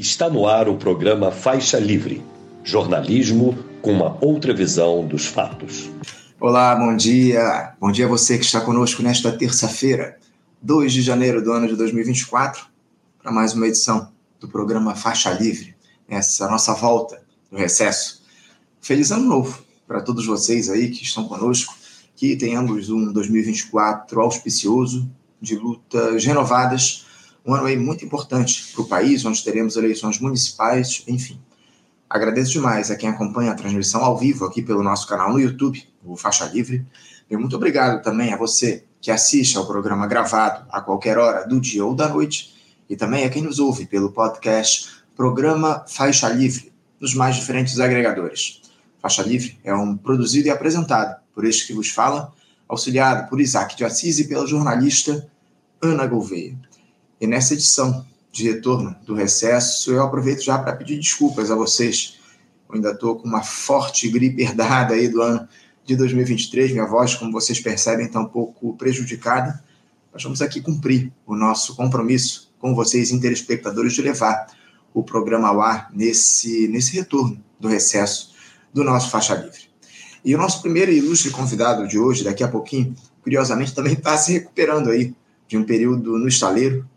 Está no ar o programa Faixa Livre, jornalismo com uma outra visão dos fatos. Olá, bom dia. Bom dia a você que está conosco nesta terça-feira, 2 de janeiro do ano de 2024, para mais uma edição do programa Faixa Livre, essa nossa volta no recesso. Feliz ano novo para todos vocês aí que estão conosco, que tenhamos um 2024 auspicioso, de lutas renovadas um ano aí muito importante para o país, onde teremos eleições municipais, enfim. Agradeço demais a quem acompanha a transmissão ao vivo aqui pelo nosso canal no YouTube, o Faixa Livre. E muito obrigado também a você que assiste ao programa gravado a qualquer hora do dia ou da noite, e também a quem nos ouve pelo podcast Programa Faixa Livre, nos mais diferentes agregadores. Faixa Livre é um produzido e apresentado por este que vos fala, auxiliado por Isaac de Assis e pela jornalista Ana Gouveia. E nessa edição de retorno do recesso, eu aproveito já para pedir desculpas a vocês. Eu ainda estou com uma forte gripe herdada aí do ano de 2023. Minha voz, como vocês percebem, está um pouco prejudicada. Nós vamos aqui cumprir o nosso compromisso com vocês, telespectadores, de levar o programa ao ar nesse, nesse retorno do recesso do nosso Faixa Livre. E o nosso primeiro ilustre convidado de hoje, daqui a pouquinho, curiosamente, também está se recuperando aí de um período no estaleiro,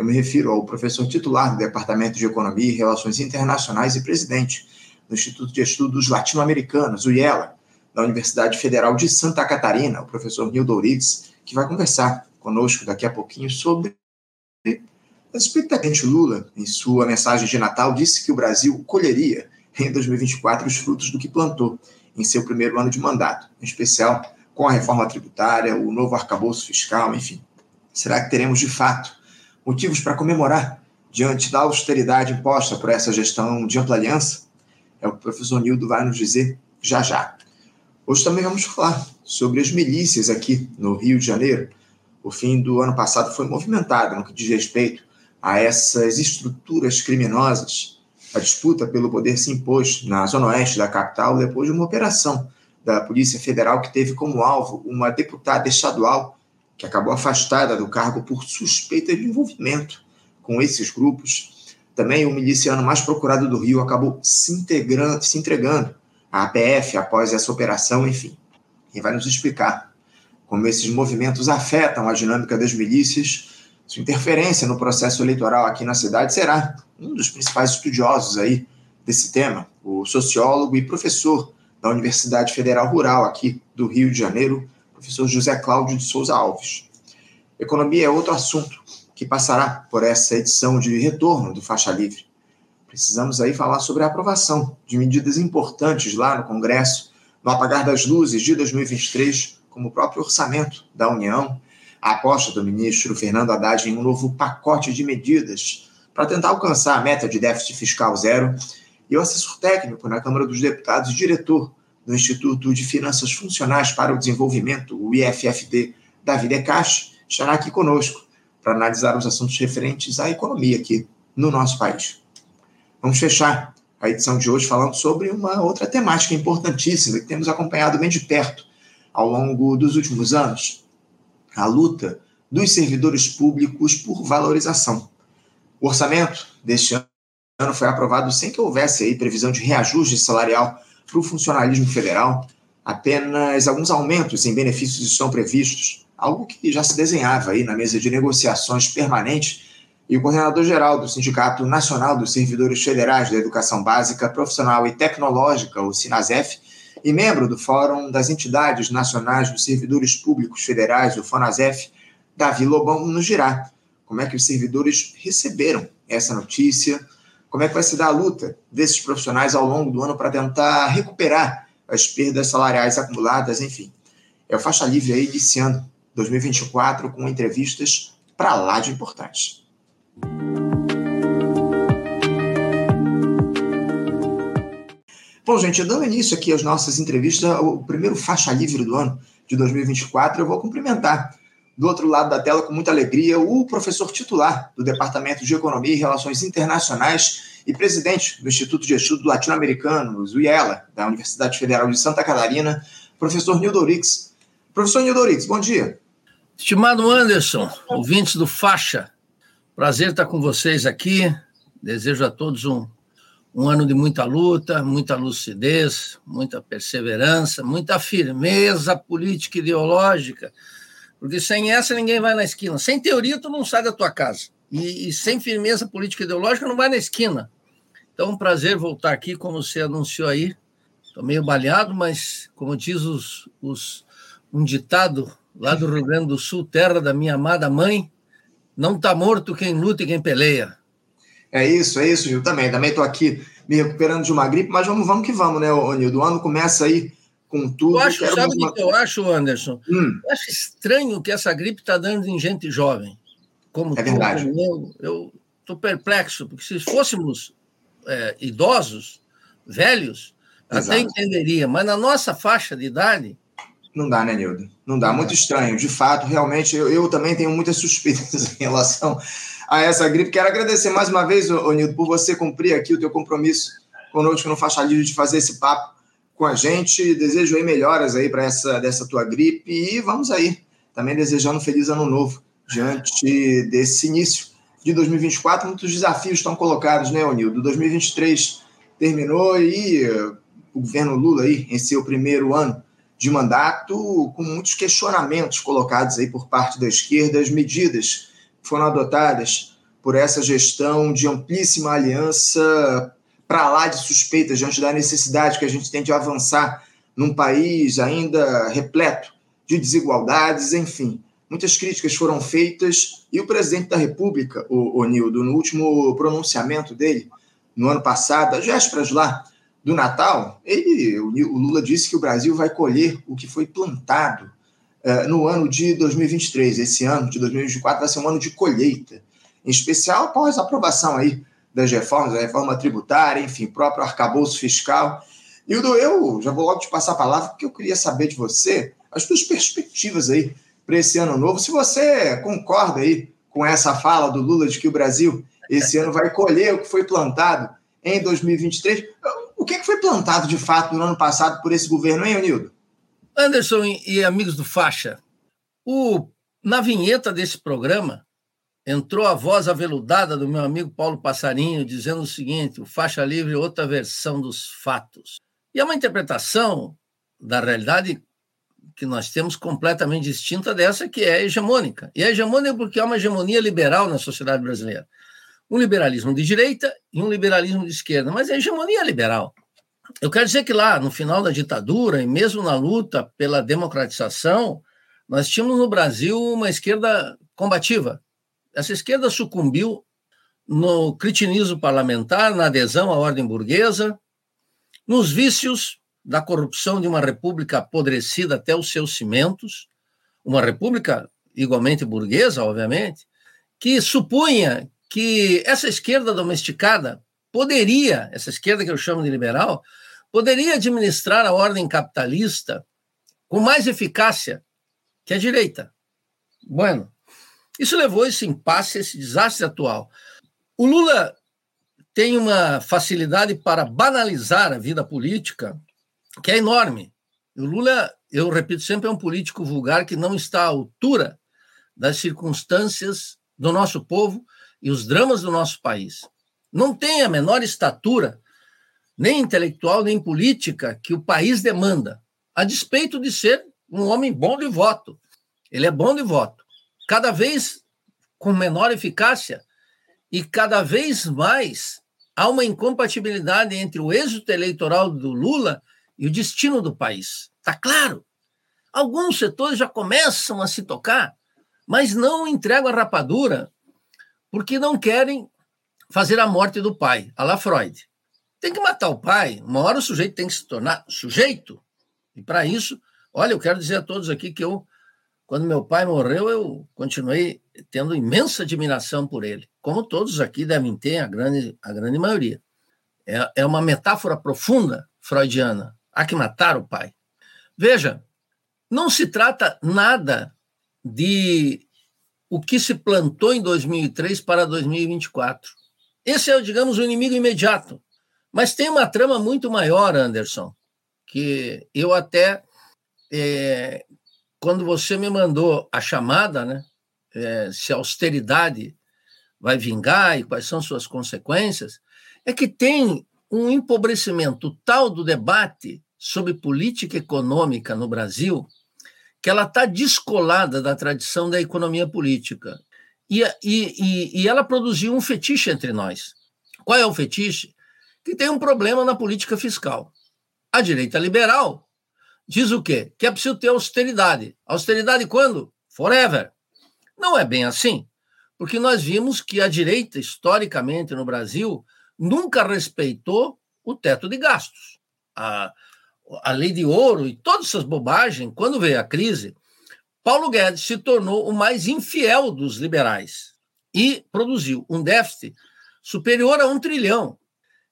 eu me refiro ao professor titular do Departamento de Economia e Relações Internacionais e presidente do Instituto de Estudos Latino-Americanos, o IELA, da Universidade Federal de Santa Catarina, o professor Nildo Ourives, que vai conversar conosco daqui a pouquinho sobre as. Lula, em sua mensagem de Natal, disse que o Brasil colheria em 2024 os frutos do que plantou em seu primeiro ano de mandato, em especial com a reforma tributária, o novo arcabouço fiscal, enfim. Será que teremos de fato motivos para comemorar diante da austeridade imposta por essa gestão de ampla aliança? É o que o professor Nildo vai nos dizer já já. Hoje também vamos falar sobre as milícias aqui no Rio de Janeiro. O fim do ano passado foi movimentado no que diz respeito a essas estruturas criminosas. A disputa pelo poder se impôs na zona oeste da capital depois de uma operação da Polícia Federal que teve como alvo uma deputada estadual que acabou afastada do cargo por suspeita de envolvimento com esses grupos. Também o miliciano mais procurado do Rio acabou se, integrando, se entregando à APF após essa operação, enfim. E vai nos explicar como esses movimentos afetam a dinâmica das milícias. Sua interferência no processo eleitoral aqui na cidade será um dos principais estudiosos aí desse tema, o sociólogo e professor da Universidade Federal Rural aqui do Rio de Janeiro, professor José Cláudio de Souza Alves. Economia é outro assunto que passará por essa edição de retorno do Faixa Livre. Precisamos aí falar sobre a aprovação de medidas importantes lá no Congresso, no apagar das luzes de 2023, como o próprio orçamento da União, a aposta do ministro Fernando Haddad em um novo pacote de medidas para tentar alcançar a meta de déficit fiscal zero, e o assessor técnico na Câmara dos Deputados e diretor do Instituto de Finanças Funcionais para o Desenvolvimento, o IFFD, David Ecach, estará aqui conosco para analisar os assuntos referentes à economia aqui no nosso país. Vamos fechar a edição de hoje falando sobre uma outra temática importantíssima que temos acompanhado bem de perto ao longo dos últimos anos: a luta dos servidores públicos por valorização. O orçamento deste ano foi aprovado sem que houvesse aí previsão de reajuste salarial para o funcionalismo federal, apenas alguns aumentos em benefícios estão previstos, algo que já se desenhava aí na mesa de negociações permanente, e o coordenador-geral do Sindicato Nacional dos Servidores Federais da Educação Básica, Profissional e Tecnológica, o SINASEF, e membro do Fórum das Entidades Nacionais dos Servidores Públicos Federais, o FONASEF, Davi Lobão, nos dirá como é que os servidores receberam essa notícia, como é que vai se dar a luta desses profissionais ao longo do ano para tentar recuperar as perdas salariais acumuladas, enfim. É o Faixa Livre aí iniciando 2024 com entrevistas para lá de importantes. Bom, gente, dando início aqui às nossas entrevistas, o primeiro Faixa Livre do ano de 2024, eu vou cumprimentar do outro lado da tela, com muita alegria, o professor titular do Departamento de Economia e Relações Internacionais e presidente do Instituto de Estudos Latino-Americanos, o IELA, da Universidade Federal de Santa Catarina, professor Nildo Rix. Professor Nildo Rix, bom dia. Estimado Anderson, ouvintes do Faixa, prazer estar com vocês aqui Desejo a todos um, um ano de muita luta, muita lucidez, muita perseverança, muita firmeza política e ideológica, porque sem essa ninguém vai na esquina. Sem teoria, tu não sai da tua casa. E, e sem firmeza política ideológica, não vai na esquina. Então, um prazer voltar aqui, como você anunciou aí. Estou meio baleado, mas, como diz os, os, um ditado lá do Rio Grande do Sul, terra da minha amada mãe, não está morto quem luta e quem peleia. É isso, é isso, Gil. Também, também estou aqui me recuperando de uma gripe, mas vamos, vamos que vamos, né, Nildo? O ano começa aí com tudo. Eu acho, sabe o uma... que eu acho, Anderson? Hum. Eu acho estranho que essa gripe está dando em gente jovem. Como é verdade. Como eu estou perplexo, porque se fôssemos é, idosos, velhos, Exato. até entenderia, mas na nossa faixa de idade. Não dá, né, Nildo? Não dá, muito estranho. De fato, realmente, eu, eu também tenho muitas suspeitas em relação a essa gripe. Quero agradecer mais uma vez, Nildo, por você cumprir aqui o teu compromisso conosco no Faixa Livre de fazer esse papo com a gente. Desejo aí melhoras aí para essa dessa tua gripe e vamos aí. Também desejando feliz ano novo diante desse início de 2024. Muitos desafios estão colocados, né, Onildo? 2023 terminou e o governo Lula aí em seu primeiro ano de mandato, com muitos questionamentos colocados aí por parte da esquerda, as medidas foram adotadas por essa gestão de amplíssima aliança para lá de suspeitas diante da necessidade que a gente tem de avançar num país ainda repleto de desigualdades, enfim. Muitas críticas foram feitas e o presidente da República, o, o Nildo, no último pronunciamento dele, no ano passado, às vésperas lá do Natal, ele, o, Lula disse que o Brasil vai colher o que foi plantado uh, no ano de 2023. Esse ano de 2024 vai ser um ano de colheita, em especial após a aprovação aí das reformas, a reforma tributária, enfim, próprio arcabouço fiscal. Nildo, eu já vou logo te passar a palavra, porque eu queria saber de você as suas perspectivas aí para esse ano novo. Se você concorda aí com essa fala do Lula de que o Brasil esse ano vai colher o que foi plantado em 2023, o que foi plantado de fato no ano passado por esse governo, hein, Nildo? Anderson e amigos do Faixa, o, na vinheta desse programa entrou a voz aveludada do meu amigo Paulo Passarinho dizendo o seguinte: o Faixa Livre é outra versão dos fatos. E é uma interpretação da realidade que nós temos completamente distinta dessa que é hegemônica. E é hegemônica porque há uma hegemonia liberal na sociedade brasileira. Um liberalismo de direita e um liberalismo de esquerda, mas é hegemonia liberal. Eu quero dizer que lá, no final da ditadura, e mesmo na luta pela democratização, nós tínhamos no Brasil uma esquerda combativa. Essa esquerda sucumbiu no cretinismo parlamentar, na adesão à ordem burguesa, nos vícios da corrupção de uma república apodrecida até os seus cimentos, uma república igualmente burguesa, obviamente, que supunha que essa esquerda domesticada poderia, essa esquerda que eu chamo de liberal, poderia administrar a ordem capitalista com mais eficácia que a direita. Bueno, isso levou esse impasse, esse desastre atual. O Lula tem uma facilidade para banalizar a vida política que é enorme. O Lula, eu repito sempre, é um político vulgar que não está à altura das circunstâncias do nosso povo e os dramas do nosso país. Não tem a menor estatura, nem intelectual, nem política, que o país demanda, a despeito de ser um homem bom de voto. Ele é bom de voto. Cada vez com menor eficácia e cada vez mais há uma incompatibilidade entre o êxito eleitoral do Lula e o destino do país. Está claro. Alguns setores já começam a se tocar, mas não entregam a rapadura porque não querem fazer a morte do pai, a la Freud. Tem que matar o pai, uma hora o sujeito tem que se tornar sujeito. E para isso, olha, eu quero dizer a todos aqui que eu, quando meu pai morreu, eu continuei tendo imensa admiração por ele, como todos aqui devem ter, a grande, a grande maioria. É, é uma metáfora profunda freudiana Há que matar o pai. Veja, não se trata nada de o que se plantou em 2003 para 2024. Esse é, digamos, o inimigo imediato. Mas tem uma trama muito maior, Anderson, que eu até, é, quando você me mandou a chamada, né, é, se a austeridade vai vingar e quais são suas consequências, é que tem um empobrecimento tal do debate sobre política econômica no Brasil que ela está descolada da tradição da economia política. E, e, e, ela produziu um fetiche entre nós. Qual é o fetiche? Que tem um problema na política fiscal. A direita liberal diz o quê? Que é preciso ter austeridade. Austeridade quando? Forever. Não é bem assim, porque nós vimos que a direita, historicamente no Brasil, nunca respeitou o teto de gastos. A, a lei de ouro e todas essas bobagens, quando veio a crise, Paulo Guedes se tornou o mais infiel dos liberais e produziu um déficit superior a um trilhão.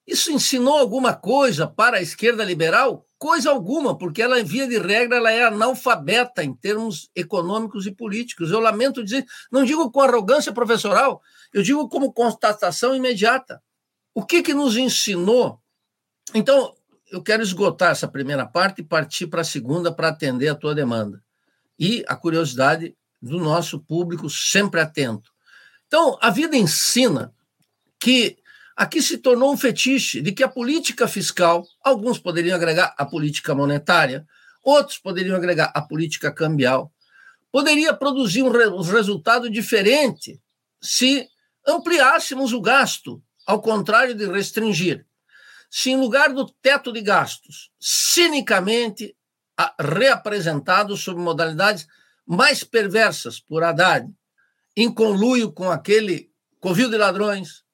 Isso ensinou alguma coisa para a esquerda liberal? Coisa alguma, porque ela, via de regra, ela é analfabeta em termos econômicos e políticos. Eu lamento dizer, não digo com arrogância professoral, eu digo como constatação imediata. O que, que nos ensinou? Então, eu quero esgotar essa primeira parte e partir para a segunda para atender a tua demanda. E a curiosidade do nosso público sempre atento. Então, a vida ensina que aqui se tornou um fetiche de que a política fiscal, alguns poderiam agregar a política monetária, outros poderiam agregar a política cambial, poderia produzir um, re resultado diferente se ampliássemos o gasto, ao contrário de restringir. Se, em lugar do teto de gastos, cinicamente reapresentado sob modalidades mais perversas por Haddad, em conluio com aquele covil de ladrões,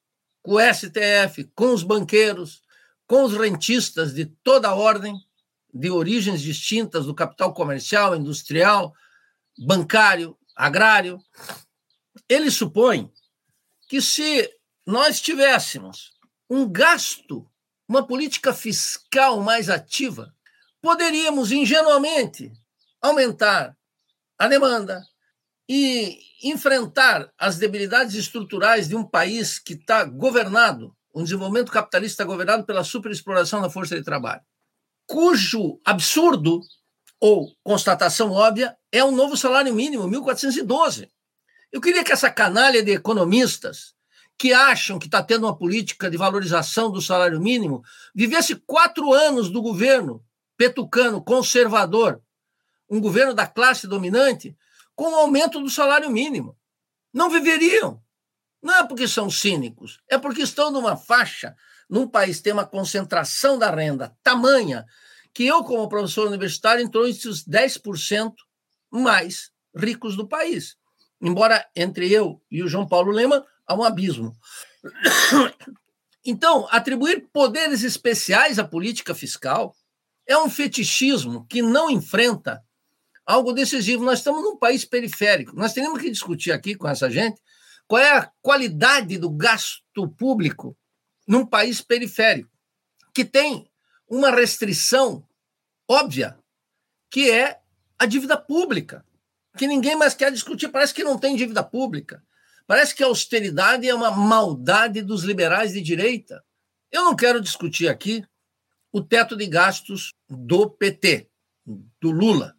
com o STF, com os banqueiros, com os rentistas de toda a ordem, de origens distintas do capital comercial, industrial, bancário, agrário. Ele supõe que se nós tivéssemos um gasto uma política fiscal mais ativa, poderíamos ingenuamente aumentar a demanda e enfrentar as debilidades estruturais de um país que está governado, um desenvolvimento capitalista governado pela superexploração da força de trabalho, cujo absurdo ou constatação óbvia é o novo salário mínimo, 1412. Eu queria que essa canalha de economistas que acham que está tendo uma política de valorização do salário mínimo, vivesse quatro anos do governo petucano, conservador, um governo da classe dominante, com o aumento do salário mínimo. Não viveriam. Não é porque são cínicos, é porque estão numa faixa, num país que tem uma concentração da renda tamanha, que eu, como professor universitário, entrou entre os 10% mais ricos do país. Embora entre eu e o João Paulo Lema a um abismo. Então, atribuir poderes especiais à política fiscal é um fetichismo que não enfrenta algo decisivo. Nós estamos num país periférico. Nós temos que discutir aqui com essa gente qual é a qualidade do gasto público num país periférico, que tem uma restrição óbvia, que é a dívida pública, que ninguém mais quer discutir. Parece que não tem dívida pública. Parece que a austeridade é uma maldade dos liberais de direita. Eu não quero discutir aqui o teto de gastos do PT, do Lula,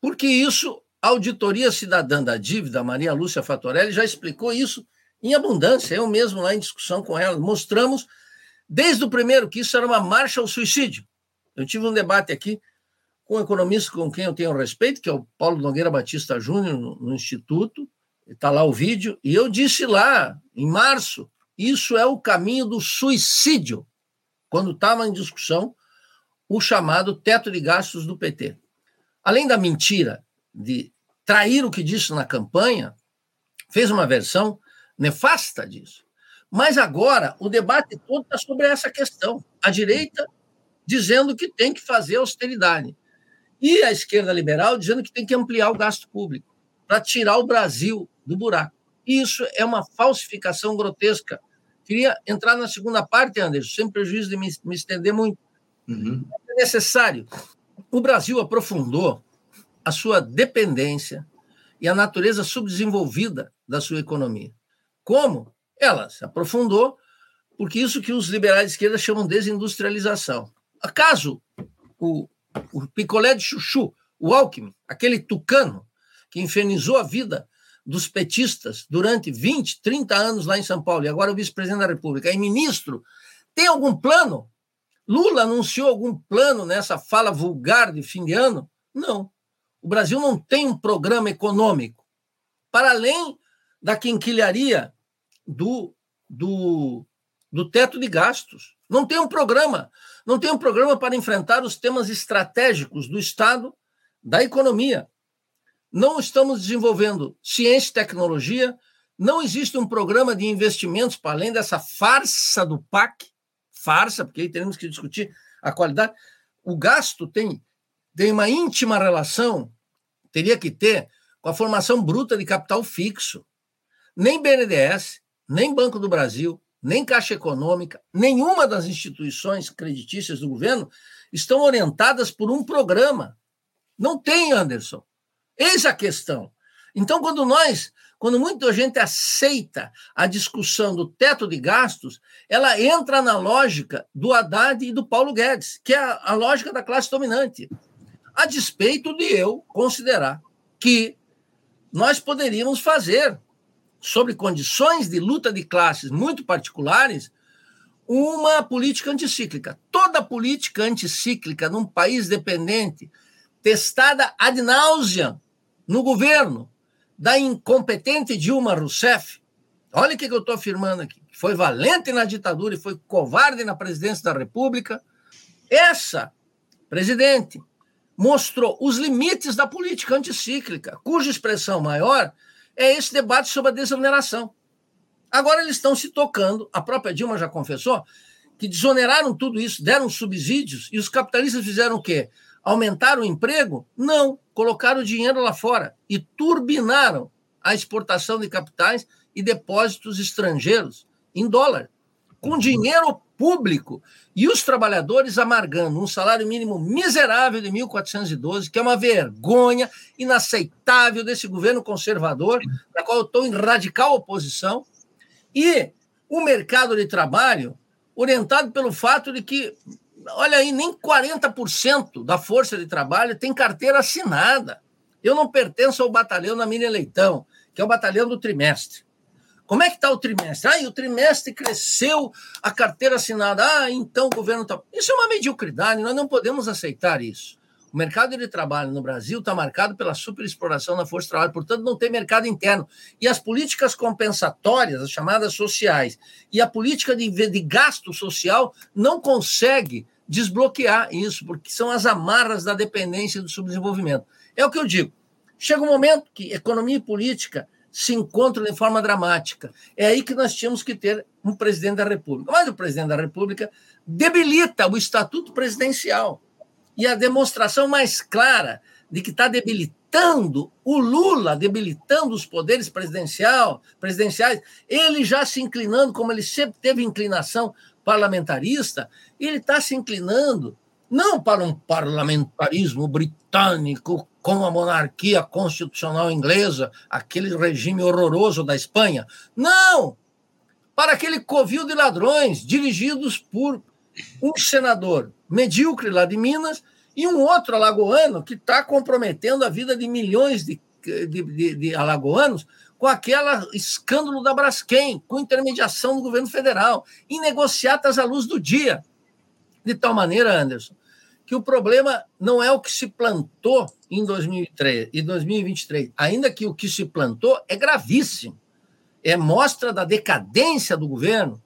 porque isso, a Auditoria Cidadã da Dívida, Maria Lúcia Fatorelli, já explicou isso em abundância. Eu mesmo, lá em discussão com ela, mostramos desde o primeiro que isso era uma marcha ao suicídio. Eu tive um debate aqui com um economista com quem eu tenho respeito, que é o Paulo Nogueira Batista Júnior, no, no Instituto, está lá o vídeo, e eu disse lá, em março, isso é o caminho do suicídio, quando estava em discussão o chamado teto de gastos do PT. Além da mentira de trair o que disse na campanha, fez uma versão nefasta disso. Mas agora o debate todo está sobre essa questão. A direita dizendo que tem que fazer austeridade. E a esquerda liberal dizendo que tem que ampliar o gasto público para tirar o Brasil do buraco. Isso é uma falsificação grotesca. Queria entrar na segunda parte, Anderson, sem prejuízo de me, me estender muito. Uhum. É necessário. O Brasil aprofundou a sua dependência e a natureza subdesenvolvida da sua economia. Como? Ela se aprofundou porque isso que os liberais de esquerda chamam de desindustrialização. Acaso o, o picolé de chuchu, o Alckmin, aquele tucano que infernizou a vida dos petistas durante 20, 30 anos lá em São Paulo, e agora o vice-presidente da República, e ministro, tem algum plano? Lula anunciou algum plano nessa fala vulgar de fim de ano? Não. O Brasil não tem um programa econômico. Para além da quinquilharia do, do, do teto de gastos. Não tem um programa. Não tem um programa para enfrentar os temas estratégicos do Estado, da economia. Não estamos desenvolvendo ciência e tecnologia. Não existe um programa de investimentos para além dessa farsa do PAC farsa, porque aí teremos que discutir a qualidade. O gasto tem, tem uma íntima relação, teria que ter, com a formação bruta de capital fixo. Nem BNDES, nem Banco do Brasil, nem Caixa Econômica, nenhuma das instituições creditícias do governo estão orientadas por um programa. Não tem, Anderson. Eis a questão. Então, quando nós, quando muita gente aceita a discussão do teto de gastos, ela entra na lógica do Haddad e do Paulo Guedes, que é a, a lógica da classe dominante. A despeito de eu considerar que nós poderíamos fazer sobre condições de luta de classes muito particulares, uma política anticíclica. Toda política anticíclica num país dependente, testada ad nauseam no governo da incompetente Dilma Rousseff, olha o que eu estou afirmando aqui, foi valente na ditadura e foi covarde na presidência da República, essa presidente mostrou os limites da política anticíclica, cuja expressão maior é esse debate sobre a desoneração. Agora eles estão se tocando, a própria Dilma já confessou, que desoneraram tudo isso, deram subsídios, e os capitalistas fizeram o quê? Aumentaram o emprego? Não, colocaram o dinheiro lá fora e turbinaram a exportação de capitais e depósitos estrangeiros em dólar, com dinheiro público. E os trabalhadores amargando um salário mínimo miserável de 1.412, que é uma vergonha inaceitável desse governo conservador, da qual eu estou em radical oposição, e o mercado de trabalho orientado pelo fato de que, olha aí, nem 40% da força de trabalho tem carteira assinada. Eu não pertenço ao batalhão da Mini Leitão, que é o batalhão do trimestre. Como é que está o trimestre? Ah, o trimestre cresceu a carteira assinada. Ah, então o governo está. Isso é uma mediocridade, nós não podemos aceitar isso. O mercado de trabalho no Brasil está marcado pela superexploração da força de trabalho, portanto, não tem mercado interno. E as políticas compensatórias, as chamadas sociais, e a política de, de gasto social não consegue desbloquear isso, porque são as amarras da dependência do subdesenvolvimento. É o que eu digo. Chega um momento que economia e política se encontram de forma dramática. É aí que nós tínhamos que ter um presidente da República. Mas o presidente da República debilita o estatuto presidencial. E a demonstração mais clara de que está debilitando o Lula, debilitando os poderes presidencial, presidenciais, ele já se inclinando, como ele sempre teve inclinação parlamentarista, ele está se inclinando não para um parlamentarismo britânico com a monarquia constitucional inglesa, aquele regime horroroso da Espanha. Não! Para aquele covil de ladrões dirigidos por um senador medíocre lá de Minas e um outro alagoano que está comprometendo a vida de milhões de, de, de, de alagoanos com aquele escândalo da Braskem, com intermediação do governo federal, em negociatas à luz do dia. De tal maneira, Anderson, que o problema não é o que se plantou em 2003 e 2023, ainda que o que se plantou é gravíssimo. É mostra da decadência do governo,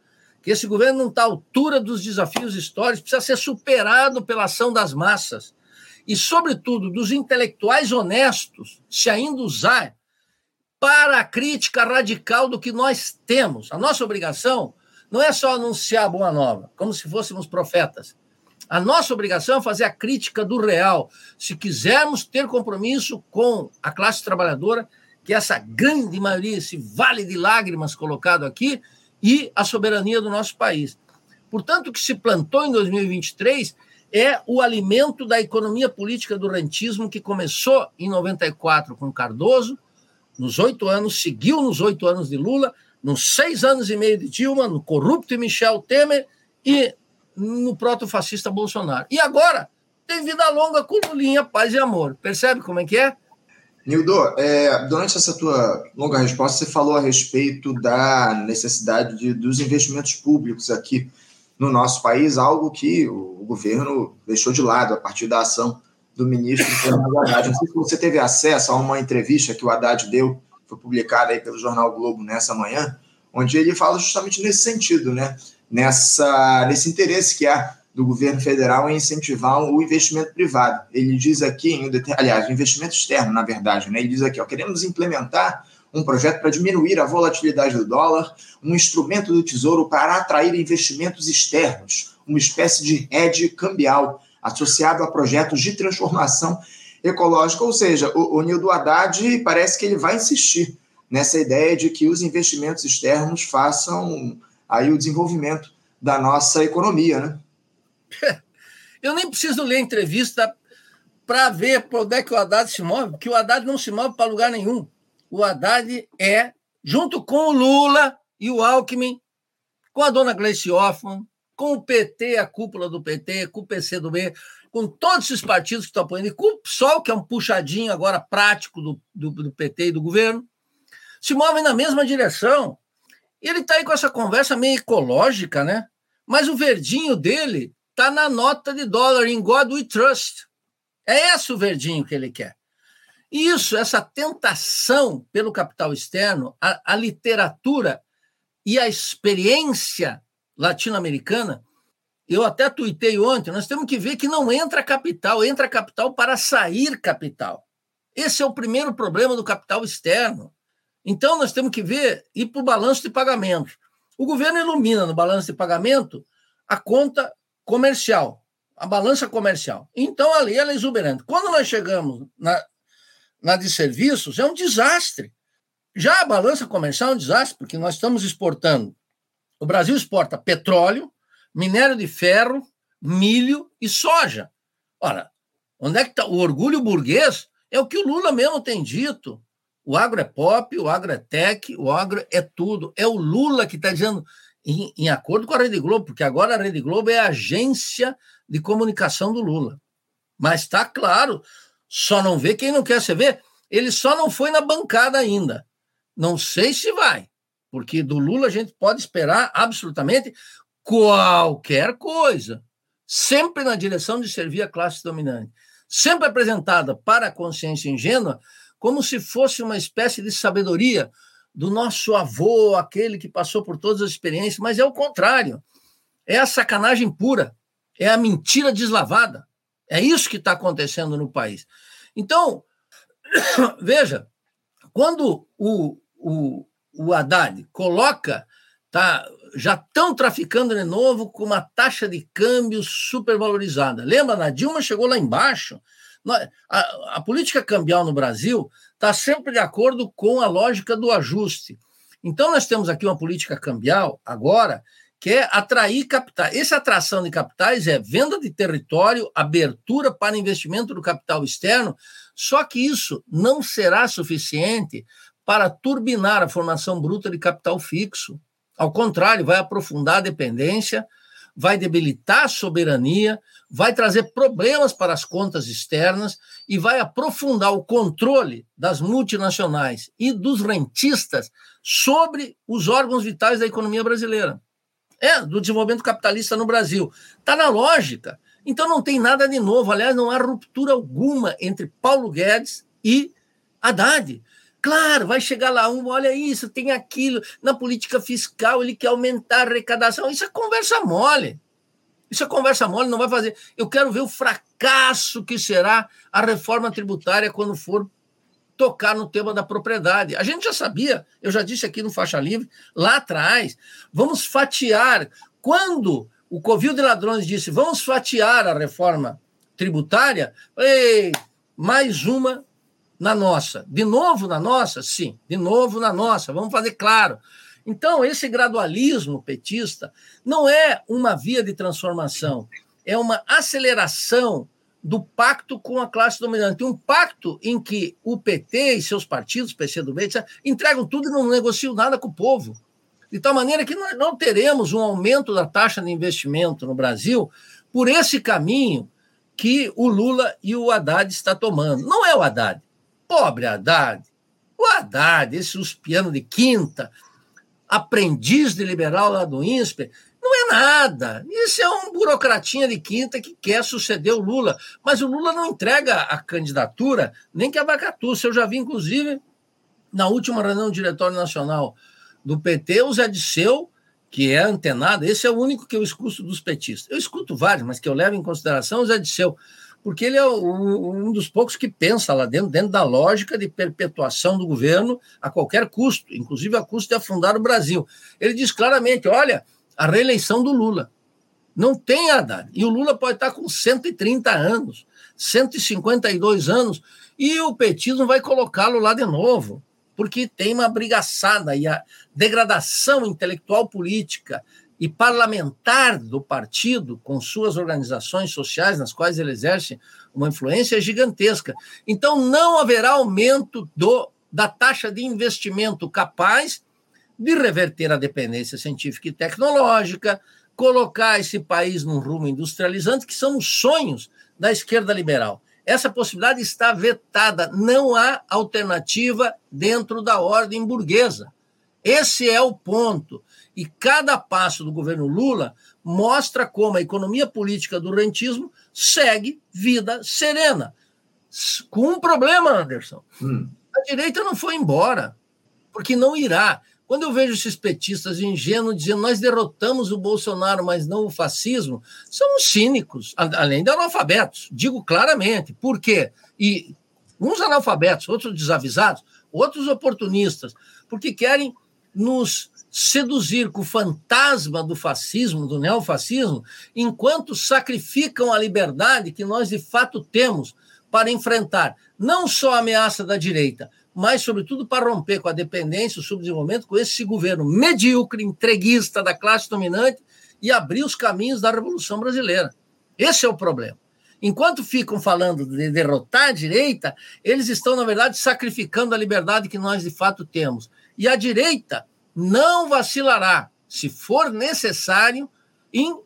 que esse governo não está à altura dos desafios históricos, precisa ser superado pela ação das massas e, sobretudo, dos intelectuais honestos, se ainda usar para a crítica radical do que nós temos. A nossa obrigação não é só anunciar a boa nova, como se fôssemos profetas a nossa obrigação é fazer a crítica do real. Se quisermos ter compromisso com a classe trabalhadora, que essa grande maioria, esse vale de lágrimas colocado aqui, e a soberania do nosso país. Portanto, o que se plantou em 2023 é o alimento da economia política do rentismo que começou em 94 com Cardoso, nos oito anos, seguiu nos oito anos de Lula, nos seis anos e meio de Dilma, no corrupto Michel Temer e no proto-fascista Bolsonaro. E agora tem vida longa com Lulinha, paz e amor. Percebe como é que é? Nildo, é, durante essa tua longa resposta, você falou a respeito da necessidade de, dos investimentos públicos aqui no nosso país, algo que o governo deixou de lado a partir da ação do ministro Fernando Haddad. Não sei se você teve acesso a uma entrevista que o Haddad deu, foi publicada aí pelo Jornal Globo nessa manhã, onde ele fala justamente nesse sentido, né? Nessa, nesse interesse que há do governo federal em incentivar o investimento privado. Ele diz aqui, aliás, investimento externo, na verdade, né? ele diz aqui, ó, queremos implementar um projeto para diminuir a volatilidade do dólar, um instrumento do Tesouro para atrair investimentos externos, uma espécie de hedge cambial associado a projetos de transformação ecológica. Ou seja, o, o Nildo Haddad parece que ele vai insistir nessa ideia de que os investimentos externos façam aí o desenvolvimento da nossa economia, né? Eu nem preciso ler entrevista para ver por onde é que o Haddad se move, porque o Haddad não se move para lugar nenhum. O Haddad é, junto com o Lula e o Alckmin, com a dona Gleice Hoffmann, com o PT, a cúpula do PT, com o PCdoB, com todos esses partidos que estão apoiando, e com o PSOL, que é um puxadinho agora prático do, do, do PT e do governo, se movem na mesma direção. E ele está aí com essa conversa meio ecológica, né? Mas o verdinho dele está na nota de dólar, em God We Trust. É esse o verdinho que ele quer. E isso, essa tentação pelo capital externo, a, a literatura e a experiência latino-americana, eu até tuitei ontem, nós temos que ver que não entra capital, entra capital para sair capital. Esse é o primeiro problema do capital externo. Então, nós temos que ver, ir para o balanço de pagamento. O governo ilumina no balanço de pagamento a conta comercial, a balança comercial. Então, ali ela é exuberante. Quando nós chegamos na, na de serviços, é um desastre. Já a balança comercial é um desastre, porque nós estamos exportando. O Brasil exporta petróleo, minério de ferro, milho e soja. Ora, onde é que está o orgulho burguês? É o que o Lula mesmo tem dito. O agro é pop, o agro é tech, o agro é tudo. É o Lula que está dizendo em, em acordo com a Rede Globo, porque agora a Rede Globo é a agência de comunicação do Lula. Mas está claro, só não vê quem não quer se ver. Ele só não foi na bancada ainda. Não sei se vai, porque do Lula a gente pode esperar absolutamente qualquer coisa, sempre na direção de servir a classe dominante, sempre apresentada para a consciência ingênua como se fosse uma espécie de sabedoria do nosso avô, aquele que passou por todas as experiências, mas é o contrário. É a sacanagem pura, é a mentira deslavada. É isso que está acontecendo no país. Então, veja, quando o, o, o Haddad coloca, tá, já estão traficando de novo com uma taxa de câmbio supervalorizada. Lembra, a Dilma chegou lá embaixo. A, a política cambial no Brasil está sempre de acordo com a lógica do ajuste. Então, nós temos aqui uma política cambial, agora, que é atrair capitais. Essa atração de capitais é venda de território, abertura para investimento do capital externo, só que isso não será suficiente para turbinar a formação bruta de capital fixo. Ao contrário, vai aprofundar a dependência, vai debilitar a soberania, vai trazer problemas para as contas externas e vai aprofundar o controle das multinacionais e dos rentistas sobre os órgãos vitais da economia brasileira. É, do desenvolvimento capitalista no Brasil. Está na lógica. Então não tem nada de novo. Aliás, não há ruptura alguma entre Paulo Guedes e Haddad. Claro, vai chegar lá um, olha isso, tem aquilo. Na política fiscal, ele quer aumentar a arrecadação. Isso é conversa mole. Isso é conversa mole, não vai fazer. Eu quero ver o fracasso que será a reforma tributária quando for tocar no tema da propriedade. A gente já sabia, eu já disse aqui no Faixa Livre, lá atrás, vamos fatiar. Quando o Covil de Ladrões disse vamos fatiar a reforma tributária, ei, mais uma na nossa. De novo na nossa? Sim, de novo na nossa. Vamos fazer claro. Então, esse gradualismo petista não é uma via de transformação, é uma aceleração do pacto com a classe dominante. Um pacto em que o PT e seus partidos, PCdoB, entregam tudo e não negociam nada com o povo. De tal maneira que nós não teremos um aumento da taxa de investimento no Brasil por esse caminho que o Lula e o Haddad estão tomando. Não é o Haddad. Pobre Haddad. O Haddad, esse uspiano de quinta, aprendiz de liberal lá do INSPE, não é nada. Isso é um burocratinha de quinta que quer suceder o Lula. Mas o Lula não entrega a candidatura nem que a Vacatuça. Eu já vi, inclusive, na última reunião do Diretório Nacional do PT, o Zé Disseu, que é antenado, esse é o único que eu escuto dos petistas. Eu escuto vários, mas que eu levo em consideração o Zé Disseu, porque ele é um dos poucos que pensa lá dentro, dentro da lógica de perpetuação do governo a qualquer custo, inclusive a custo de afundar o Brasil. Ele diz claramente: olha, a reeleição do Lula. Não tem Haddad. E o Lula pode estar com 130 anos, 152 anos, e o petismo vai colocá-lo lá de novo, porque tem uma brigaçada e a degradação intelectual política e parlamentar do partido, com suas organizações sociais, nas quais ele exerce uma influência gigantesca. Então, não haverá aumento do, da taxa de investimento capaz de reverter a dependência científica e tecnológica, colocar esse país num rumo industrializante, que são os sonhos da esquerda liberal. Essa possibilidade está vetada, não há alternativa dentro da ordem burguesa. Esse é o ponto. E cada passo do governo Lula mostra como a economia política do rentismo segue vida serena. Com um problema, Anderson. Hum. A direita não foi embora, porque não irá. Quando eu vejo esses petistas ingênuos dizendo nós derrotamos o Bolsonaro, mas não o fascismo, são cínicos, além de analfabetos. Digo claramente. Por quê? E uns analfabetos, outros desavisados, outros oportunistas, porque querem nos seduzir com o fantasma do fascismo, do neofascismo, enquanto sacrificam a liberdade que nós de fato temos para enfrentar não só a ameaça da direita, mas, sobretudo, para romper com a dependência, o subdesenvolvimento, com esse governo medíocre, entreguista da classe dominante e abrir os caminhos da Revolução Brasileira. Esse é o problema. Enquanto ficam falando de derrotar a direita, eles estão, na verdade, sacrificando a liberdade que nós de fato temos. E a direita não vacilará, se for necessário, em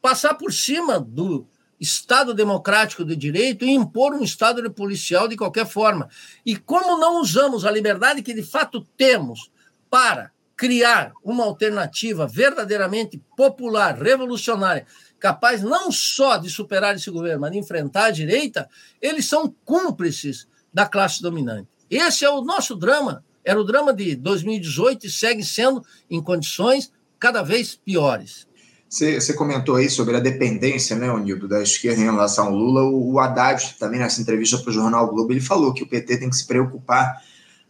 passar por cima do Estado democrático de direito e impor um Estado policial de qualquer forma. E como não usamos a liberdade que de fato temos para criar uma alternativa verdadeiramente popular, revolucionária, capaz não só de superar esse governo, mas de enfrentar a direita, eles são cúmplices da classe dominante. Esse é o nosso drama. Era o drama de 2018 e segue sendo em condições cada vez piores. Você, você, comentou aí sobre a dependência, né, Onildo, da esquerda em relação ao Lula. O, o Haddad, também nessa entrevista para o Jornal Globo, ele falou que o PT tem que se preocupar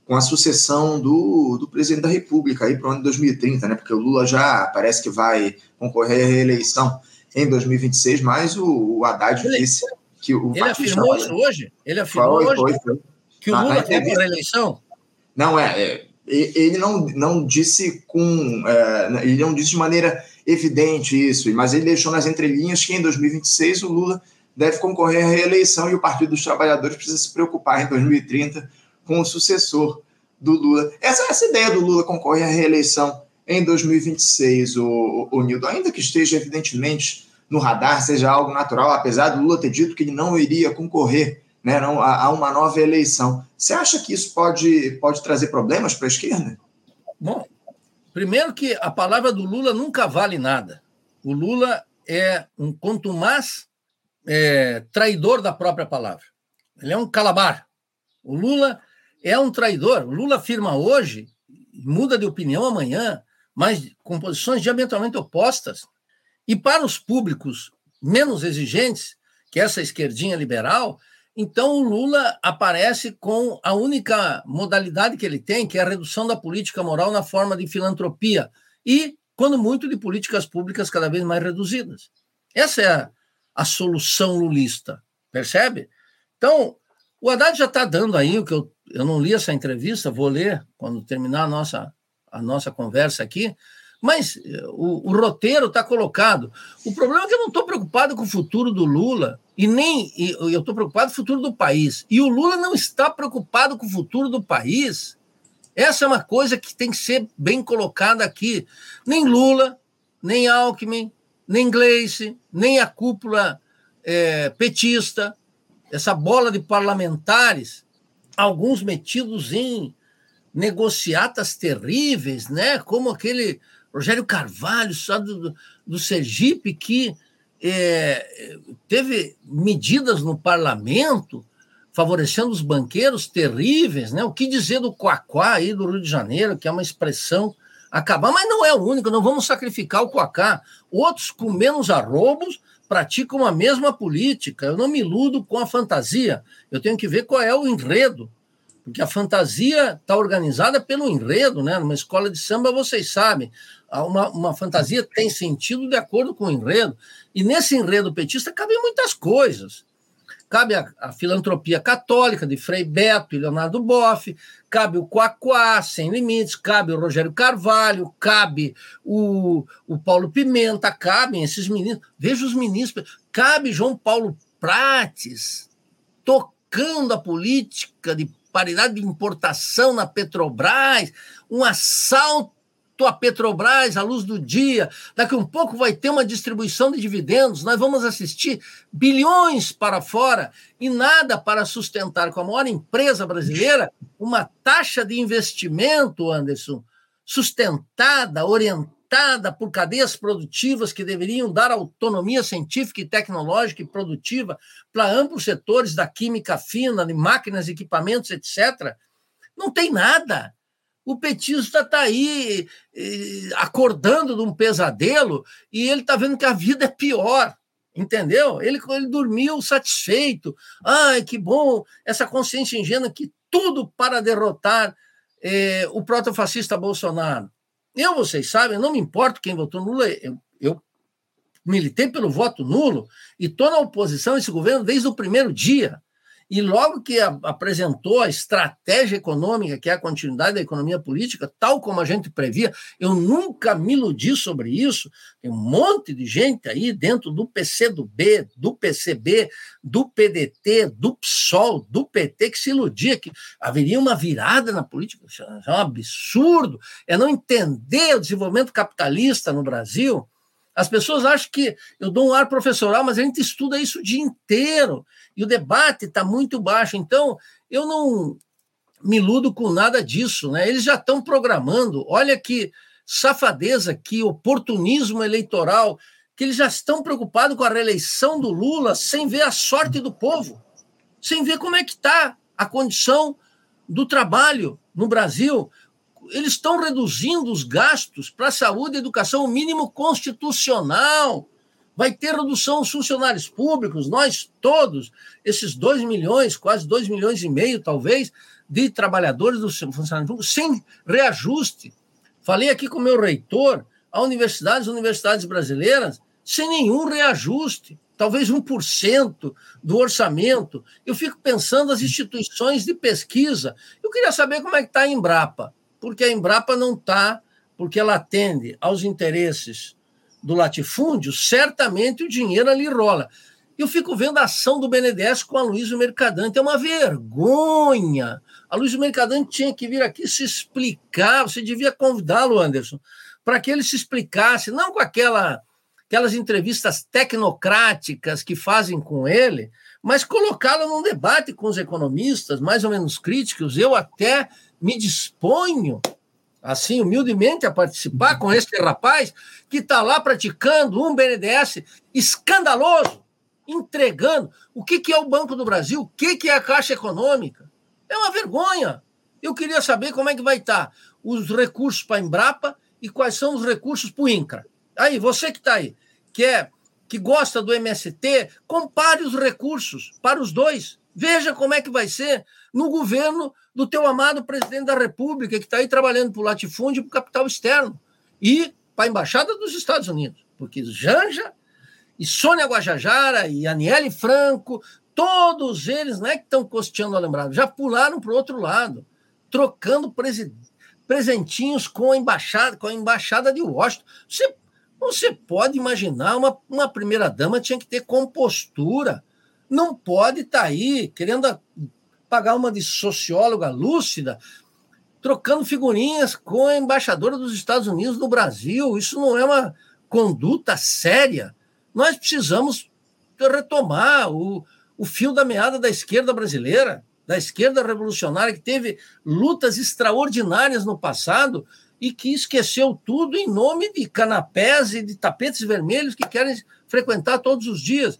com a sucessão do, do presidente da República aí para o ano de 2030, né? Porque o Lula já parece que vai concorrer à reeleição em 2026, mas o, o Haddad ele, disse que o Ele afirmou isso hoje? Ele afirmou hoje que o Lula quer a reeleição? Não, é, é, ele não, não disse com. É, ele não disse de maneira evidente isso, mas ele deixou nas entrelinhas que em 2026 o Lula deve concorrer à reeleição e o Partido dos Trabalhadores precisa se preocupar em 2030 com o sucessor do Lula. Essa, essa ideia do Lula concorrer à reeleição em 2026, o, o, o Nildo, ainda que esteja evidentemente no radar, seja algo natural, apesar do Lula ter dito que ele não iria concorrer né, não, a, a uma nova eleição. Você acha que isso pode, pode trazer problemas para a esquerda? Bom, Primeiro que a palavra do Lula nunca vale nada. O Lula é um contumaz é, traidor da própria palavra. Ele é um calabar. O Lula é um traidor. O Lula afirma hoje, muda de opinião amanhã, mas com posições diametralmente opostas. E para os públicos menos exigentes, que essa esquerdinha liberal, então, o Lula aparece com a única modalidade que ele tem, que é a redução da política moral na forma de filantropia e, quando muito, de políticas públicas cada vez mais reduzidas. Essa é a, a solução lulista, percebe? Então, o Haddad já está dando aí o que eu, eu não li essa entrevista, vou ler quando terminar a nossa, a nossa conversa aqui, mas eh, o, o roteiro está colocado. O problema é que eu não estou preocupado com o futuro do Lula e nem e eu estou preocupado com o futuro do país. E o Lula não está preocupado com o futuro do país. Essa é uma coisa que tem que ser bem colocada aqui. Nem Lula, nem Alckmin, nem Gleice, nem a cúpula é, petista, essa bola de parlamentares alguns metidos em negociatas terríveis, né? como aquele Rogério Carvalho, só do, do Sergipe, que é, teve medidas no parlamento favorecendo os banqueiros terríveis, né? O que dizer do Coacá aí do Rio de Janeiro, que é uma expressão acabar, mas não é o único, não vamos sacrificar o Coacá. Outros com menos arrobos praticam a mesma política. Eu não me iludo com a fantasia. Eu tenho que ver qual é o enredo porque a fantasia está organizada pelo enredo, né? Numa escola de samba, vocês sabem, uma, uma fantasia tem sentido de acordo com o enredo. E nesse enredo petista cabem muitas coisas. Cabe a, a, filantropia católica de Frei Beto e Leonardo Boff, cabe o Quaquá, Sem Limites, cabe o Rogério Carvalho, cabe o, o Paulo Pimenta, cabem esses meninos. Veja os ministros, cabe João Paulo Prates tocando a política de paridade de importação na Petrobras, um assalto à Petrobras à luz do dia. Daqui a um pouco vai ter uma distribuição de dividendos, nós vamos assistir bilhões para fora e nada para sustentar com a maior empresa brasileira uma taxa de investimento, Anderson, sustentada, orientada por cadeias produtivas que deveriam dar autonomia científica e tecnológica e produtiva para amplos setores da química fina, de máquinas, equipamentos, etc. Não tem nada. O petista está aí acordando de um pesadelo e ele está vendo que a vida é pior entendeu? Ele, ele dormiu satisfeito. Ai, que bom, essa consciência ingênua que tudo para derrotar eh, o protofascista Bolsonaro. Eu, vocês sabem, não me importo quem votou Lula, eu, eu militei pelo voto nulo e estou na oposição a esse governo desde o primeiro dia. E logo que a, apresentou a estratégia econômica, que é a continuidade da economia política, tal como a gente previa, eu nunca me iludi sobre isso. Tem um monte de gente aí dentro do PCdoB, do PCB, do PDT, do PSOL, do PT, que se iludia que haveria uma virada na política. Isso é um absurdo. É não entender o desenvolvimento capitalista no Brasil. As pessoas acham que eu dou um ar professoral, mas a gente estuda isso o dia inteiro e o debate está muito baixo. Então, eu não me iludo com nada disso. Né? Eles já estão programando. Olha que safadeza, que oportunismo eleitoral, que eles já estão preocupados com a reeleição do Lula sem ver a sorte do povo, sem ver como é que está a condição do trabalho no Brasil. Eles estão reduzindo os gastos para saúde e educação, o mínimo constitucional vai ter redução aos funcionários públicos, nós todos, esses 2 milhões, quase 2 milhões e meio, talvez, de trabalhadores do funcionário público, sem reajuste. Falei aqui com o meu reitor, a universidades, universidades brasileiras, sem nenhum reajuste, talvez 1% do orçamento. Eu fico pensando as instituições de pesquisa. Eu queria saber como é que está a Embrapa, porque a Embrapa não está, porque ela atende aos interesses do latifúndio, certamente o dinheiro ali rola. Eu fico vendo a ação do BNDES com a Luísa Mercadante, é uma vergonha. A Luísa Mercadante tinha que vir aqui se explicar, você devia convidá-lo, Anderson, para que ele se explicasse, não com aquela, aquelas entrevistas tecnocráticas que fazem com ele, mas colocá-lo num debate com os economistas, mais ou menos críticos. Eu até me disponho assim, humildemente, a participar com esse rapaz que está lá praticando um BNDES escandaloso, entregando. O que, que é o Banco do Brasil? O que, que é a Caixa Econômica? É uma vergonha. Eu queria saber como é que vai estar tá os recursos para a Embrapa e quais são os recursos para o INCRA. Aí, você que está aí, que é que gosta do MST, compare os recursos para os dois. Veja como é que vai ser no governo do teu amado presidente da República, que está aí trabalhando para o latifúndio e para o capital externo. E para a Embaixada dos Estados Unidos. Porque Janja e Sônia Guajajara e Aniele Franco, todos eles não é que estão costeando a lembrada, já pularam para o outro lado, trocando presentinhos com a embaixada, com a embaixada de Washington. Você, você pode imaginar, uma, uma primeira-dama tinha que ter compostura. Não pode estar tá aí querendo pagar uma de socióloga lúcida, trocando figurinhas com a embaixadora dos Estados Unidos no Brasil. Isso não é uma conduta séria. Nós precisamos retomar o, o fio da meada da esquerda brasileira, da esquerda revolucionária, que teve lutas extraordinárias no passado e que esqueceu tudo em nome de canapés e de tapetes vermelhos que querem frequentar todos os dias.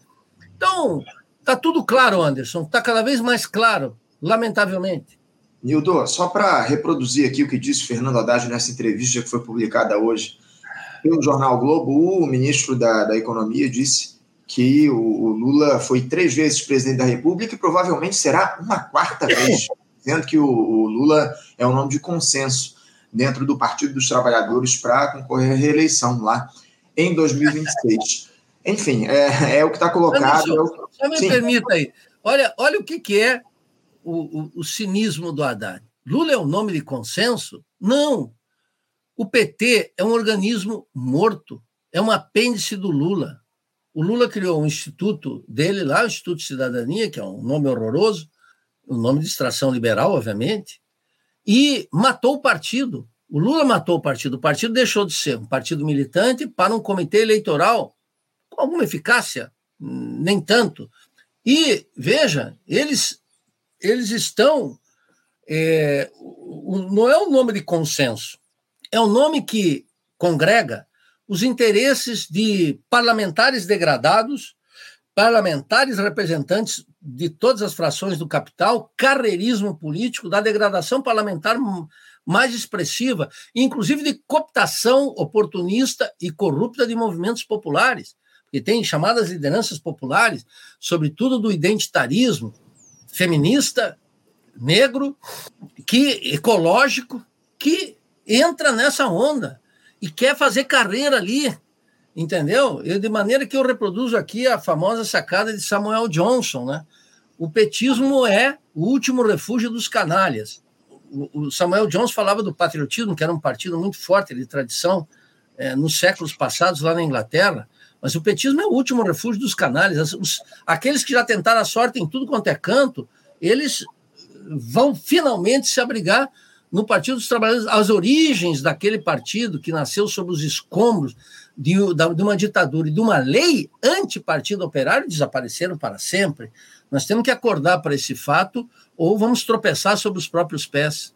Então, está tudo claro, Anderson, está cada vez mais claro, lamentavelmente. Nildo, só para reproduzir aqui o que disse Fernando Haddad nessa entrevista que foi publicada hoje pelo jornal Globo, o ministro da, da Economia disse que o, o, Lula foi três vezes presidente da República e provavelmente será uma quarta vez, dizendo que o, o Lula é um nome de consenso dentro do Partido dos Trabalhadores para concorrer à reeleição lá em 2026. Enfim, é, é o que está colocado. É só me Sim. permita aí. Olha, olha o que, que é o, o, o cinismo do Haddad. Lula é um nome de consenso? Não. O PT é um organismo morto, é um apêndice do Lula. O Lula criou um instituto dele lá, o Instituto de Cidadania, que é um nome horroroso, um nome de extração liberal, obviamente, e matou o partido. O Lula matou o partido. O partido deixou de ser um partido militante para um comitê eleitoral com alguma eficácia, nem tanto. E, veja, eles, eles estão. É, não é um nome de consenso, é um nome que congrega os interesses de parlamentares degradados, parlamentares representantes de todas as frações do capital, carreirismo político, da degradação parlamentar mais expressiva, inclusive de cooptação oportunista e corrupta de movimentos populares, que tem chamadas lideranças populares, sobretudo do identitarismo feminista, negro, que ecológico, que entra nessa onda e quer fazer carreira ali, entendeu? Eu, de maneira que eu reproduzo aqui a famosa sacada de Samuel Johnson, né? O petismo é o último refúgio dos canalhas. O Samuel Johnson falava do patriotismo, que era um partido muito forte de tradição é, nos séculos passados lá na Inglaterra, mas o petismo é o último refúgio dos canalhas. Os, aqueles que já tentaram a sorte em tudo quanto é canto, eles vão finalmente se abrigar no Partido dos Trabalhadores, as origens daquele partido que nasceu sob os escombros de, de uma ditadura e de uma lei anti-partido operário desapareceram para sempre. Nós temos que acordar para esse fato ou vamos tropeçar sobre os próprios pés.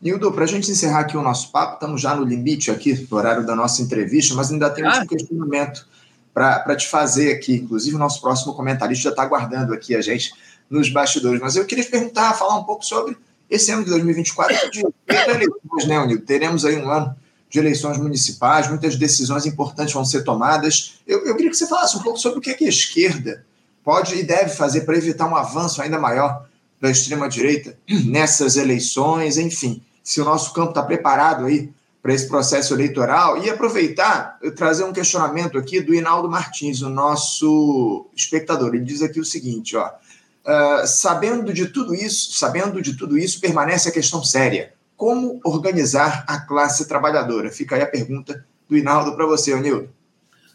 Nildo, para a gente encerrar aqui o nosso papo, estamos já no limite aqui do horário da nossa entrevista, mas ainda temos ah. um questionamento para te fazer aqui. Inclusive, o nosso próximo comentarista já está aguardando aqui a gente nos bastidores. Mas eu queria perguntar, falar um pouco sobre esse ano de 2024 de eleições, né, Unil? Teremos aí um ano de eleições municipais, muitas decisões importantes vão ser tomadas. Eu, eu queria que você falasse um pouco sobre o que, é que a esquerda pode e deve fazer para evitar um avanço ainda maior da extrema-direita nessas eleições, enfim, se o nosso campo está preparado aí para esse processo eleitoral. E aproveitar, trazer um questionamento aqui do Inaldo Martins, o nosso espectador. Ele diz aqui o seguinte, ó. Uh, sabendo de tudo isso, sabendo de tudo isso, permanece a questão séria. Como organizar a classe trabalhadora? Fica aí a pergunta do Inaldo para você, Onildo.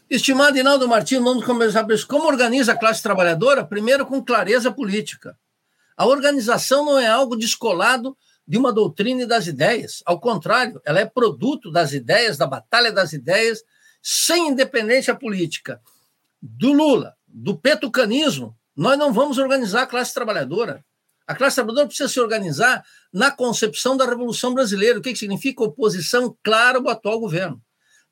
Estimado Inaldo Martins, vamos começar por isso. Como organiza a classe trabalhadora? Primeiro, com clareza política. A organização não é algo descolado de uma doutrina e das ideias. Ao contrário, ela é produto das ideias, da batalha das ideias, sem independência política. Do Lula, do petucanismo, nós não vamos organizar a classe trabalhadora. A classe trabalhadora precisa se organizar na concepção da Revolução Brasileira. O que, que significa oposição clara ao atual governo?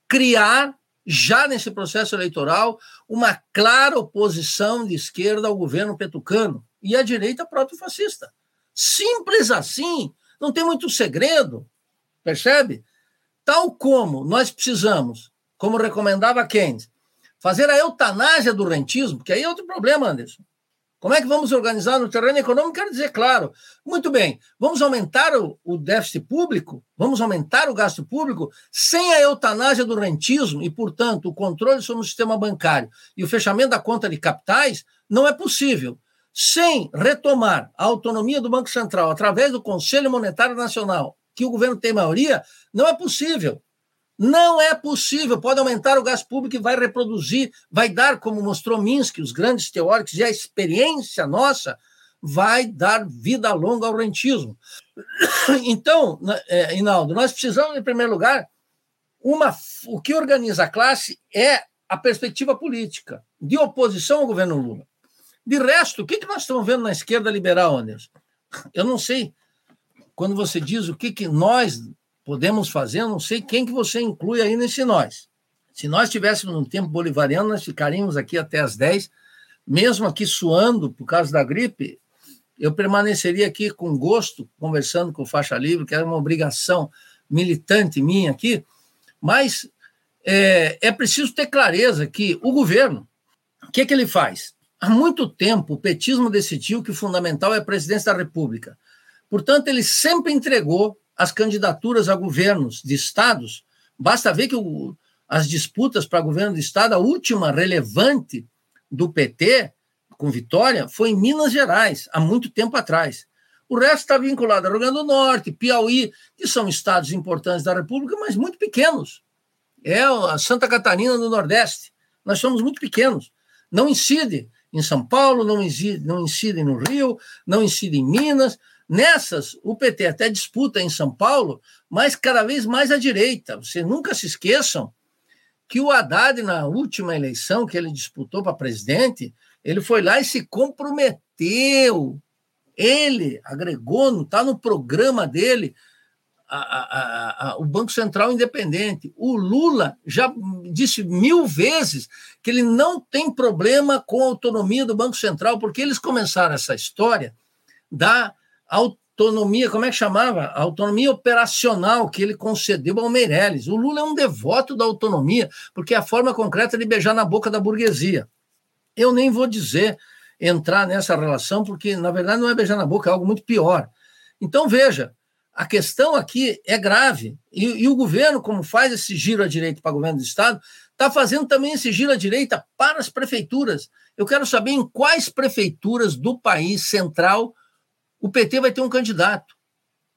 Criar, já nesse processo eleitoral, uma clara oposição de esquerda ao governo petucano e à direita proto-fascista. Simples assim, não tem muito segredo, percebe? Tal como nós precisamos, como recomendava Keynes, fazer a eutanásia do rentismo, que aí é outro problema, Anderson. Como é que vamos organizar no terreno econômico? Quero dizer, claro. Muito bem, vamos aumentar o, o, déficit público, vamos aumentar o gasto público sem a eutanásia do rentismo e, portanto, o controle sobre o sistema bancário e o fechamento da conta de capitais, não é possível. Sem retomar a autonomia do Banco Central através do Conselho Monetário Nacional, que o governo tem maioria, não é possível. Não é possível. Pode aumentar o gasto público e vai reproduzir, vai dar, como mostrou Minsky, os grandes teóricos, e a experiência nossa vai dar vida longa ao rentismo. Então, é, Inaldo, nós precisamos, em primeiro lugar, uma, o que organiza a classe é a perspectiva política de oposição ao governo Lula. De resto, o que, que nós estamos vendo na esquerda liberal, Anderson? Eu não sei. Quando você diz o que, que nós podemos fazer, eu não sei quem que você inclui aí nesse nós. Se nós estivéssemos no tempo bolivariano, nós ficaríamos aqui até as 10, mesmo aqui suando por causa da gripe, eu permaneceria aqui com gosto, conversando com o Faixa Livre, que era uma obrigação militante minha aqui, mas é, é preciso ter clareza que o governo, o que, que ele faz? Há muito tempo, o petismo decidiu que o fundamental é a presidência da República. Portanto, ele sempre entregou as candidaturas a governos de estados. Basta ver que o, as disputas para governo de estado, a última relevante do PT, com vitória, foi em Minas Gerais, há muito tempo atrás. O resto está vinculado a Rio Grande do Norte, Piauí, que são estados importantes da República, mas muito pequenos. É a Santa Catarina do Nordeste. Nós somos muito pequenos. Não incide em São Paulo, não incide, não incide no Rio, não incide em Minas. Nessas, o PT até disputa em São Paulo, mas cada vez mais à direita. Vocês nunca se esqueçam que o Haddad, na última eleição que ele disputou para presidente, ele foi lá e se comprometeu. Ele agregou, está no programa dele, a, a, a, o Banco Central Independente. O Lula já disse mil vezes que ele não tem problema com a autonomia do Banco Central, porque eles começaram essa história da autonomia, como é que chamava? A autonomia operacional que ele concedeu ao Meirelles. O Lula é um devoto da autonomia, porque é a forma concreta de beijar na boca da burguesia. Eu nem vou dizer entrar nessa relação, porque na verdade não é beijar na boca, é algo muito pior. Então veja, a questão aqui é grave. E, e o governo, como faz esse giro à direita para o governo do Estado, está fazendo também esse giro à direita para as prefeituras. Eu quero saber em quais prefeituras do país central o PT vai ter um candidato.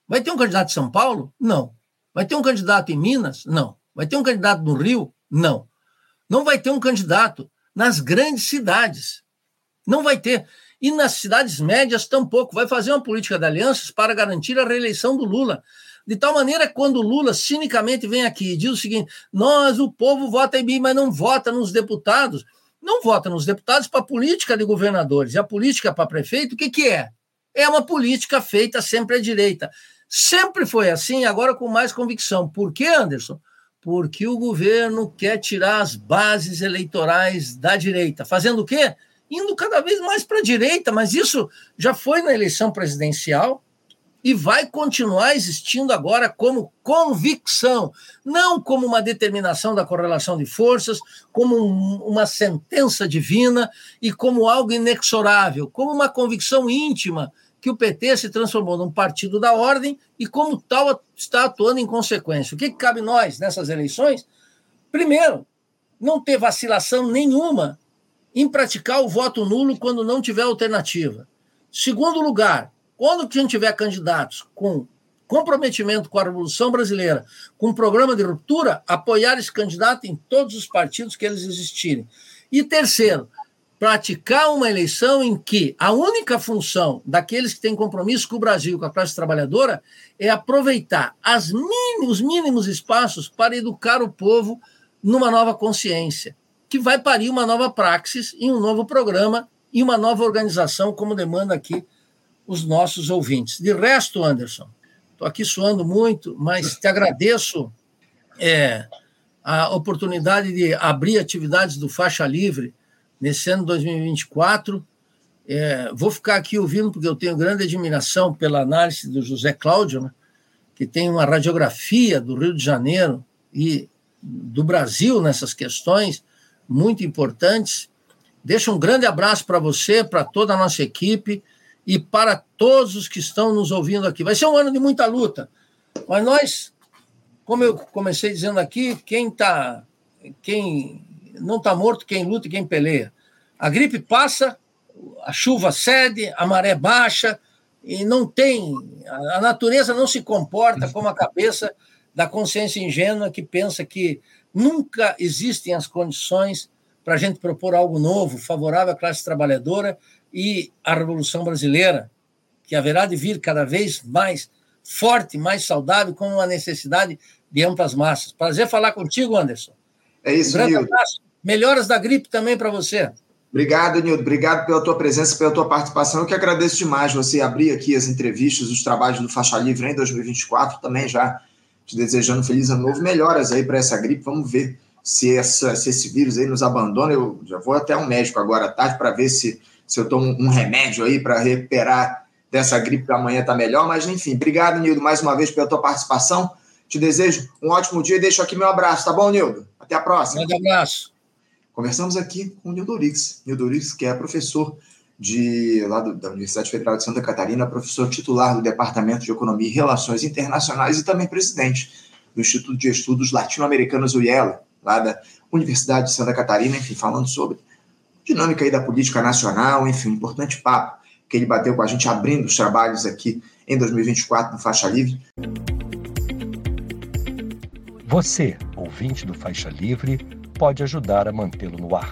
Vai ter um candidato em São Paulo? Não. Vai ter um candidato em Minas? Não. Vai ter um candidato no Rio? Não. Não vai ter um candidato nas grandes cidades. Não vai ter. E nas cidades médias, tampouco. Vai fazer uma política de alianças para garantir a reeleição do Lula. De tal maneira que quando Lula cinicamente vem aqui e diz o seguinte: nós, o povo, vota em mim, mas não vota nos deputados. Não vota nos deputados para a política de governadores. E a política para prefeito, o que, que é? É uma política feita sempre à direita. Sempre foi assim, agora com mais convicção. Por quê, Anderson? Porque o governo quer tirar as bases eleitorais da direita. Fazendo o quê? Indo cada vez mais para a direita, mas isso já foi na eleição presidencial e vai continuar existindo agora como convicção, não como uma determinação da correlação de forças, como um, uma sentença divina e como algo inexorável, como uma convicção íntima que o PT se transformou num partido da ordem e, como tal, está atuando em consequência. O que, cabe nós nessas eleições? Primeiro, não ter vacilação nenhuma em praticar o voto nulo quando não tiver alternativa. Segundo lugar, quando a gente tiver candidatos com comprometimento com a Revolução Brasileira, com um programa de ruptura, apoiar esse candidato em todos os partidos que eles existirem. E terceiro, praticar uma eleição em que a única função daqueles que têm compromisso com o Brasil, com a classe trabalhadora, é aproveitar as mínimos, os mínimos espaços para educar o povo numa nova consciência, que vai parir uma nova praxis e um novo programa e uma nova organização, como demanda aqui os nossos ouvintes. De resto, Anderson, estou aqui suando muito, mas te agradeço é, a oportunidade de abrir atividades do Faixa Livre nesse ano 2024. É, vou ficar aqui ouvindo, porque eu tenho grande admiração pela análise do José Cláudio, né, que tem uma radiografia do Rio de Janeiro e do Brasil nessas questões muito importantes. Deixo um grande abraço para você, para toda a nossa equipe e para todos os que estão nos ouvindo aqui. Vai ser um ano de muita luta, mas nós, como eu comecei dizendo aqui, quem está quem não está morto quem luta e quem peleia. A gripe passa, a chuva cede, a maré baixa, e não tem. A natureza não se comporta como a cabeça da consciência ingênua que pensa que nunca existem as condições para a gente propor algo novo, favorável à classe trabalhadora e à Revolução Brasileira, que haverá de vir cada vez mais forte, mais saudável, com uma necessidade de amplas massas. Prazer falar contigo, Anderson. É isso, um Milton. Melhoras da gripe também para você. Obrigado, Nildo. Obrigado pela tua presença, pela tua participação. Eu que agradeço demais você abrir aqui as entrevistas, os trabalhos do Faixa Livre em 2024. Também já te desejando feliz ano novo. Melhoras aí para essa gripe. Vamos ver se, essa, se esse vírus aí nos abandona. Eu já vou até um médico agora à tarde para ver se, se eu tomo um remédio aí para recuperar dessa gripe para amanhã tá melhor. Mas enfim, obrigado, Nildo, mais uma vez pela tua participação. Te desejo um ótimo dia e deixo aqui meu abraço, tá bom, Nildo? Até a próxima. Um abraço. Conversamos aqui com o Nildo Orix. Nildo Orix, que é professor de, lá do, da Universidade Federal de Santa Catarina, professor titular do Departamento de Economia e Relações Internacionais e também presidente do Instituto de Estudos Latino-Americanos, UIELA, lá da Universidade de Santa Catarina, enfim, falando sobre dinâmica aí da política nacional, enfim, um importante papo que ele bateu com a gente abrindo os trabalhos aqui em 2024 no Faixa Livre. Você, ouvinte do Faixa Livre, pode ajudar a mantê-lo no ar.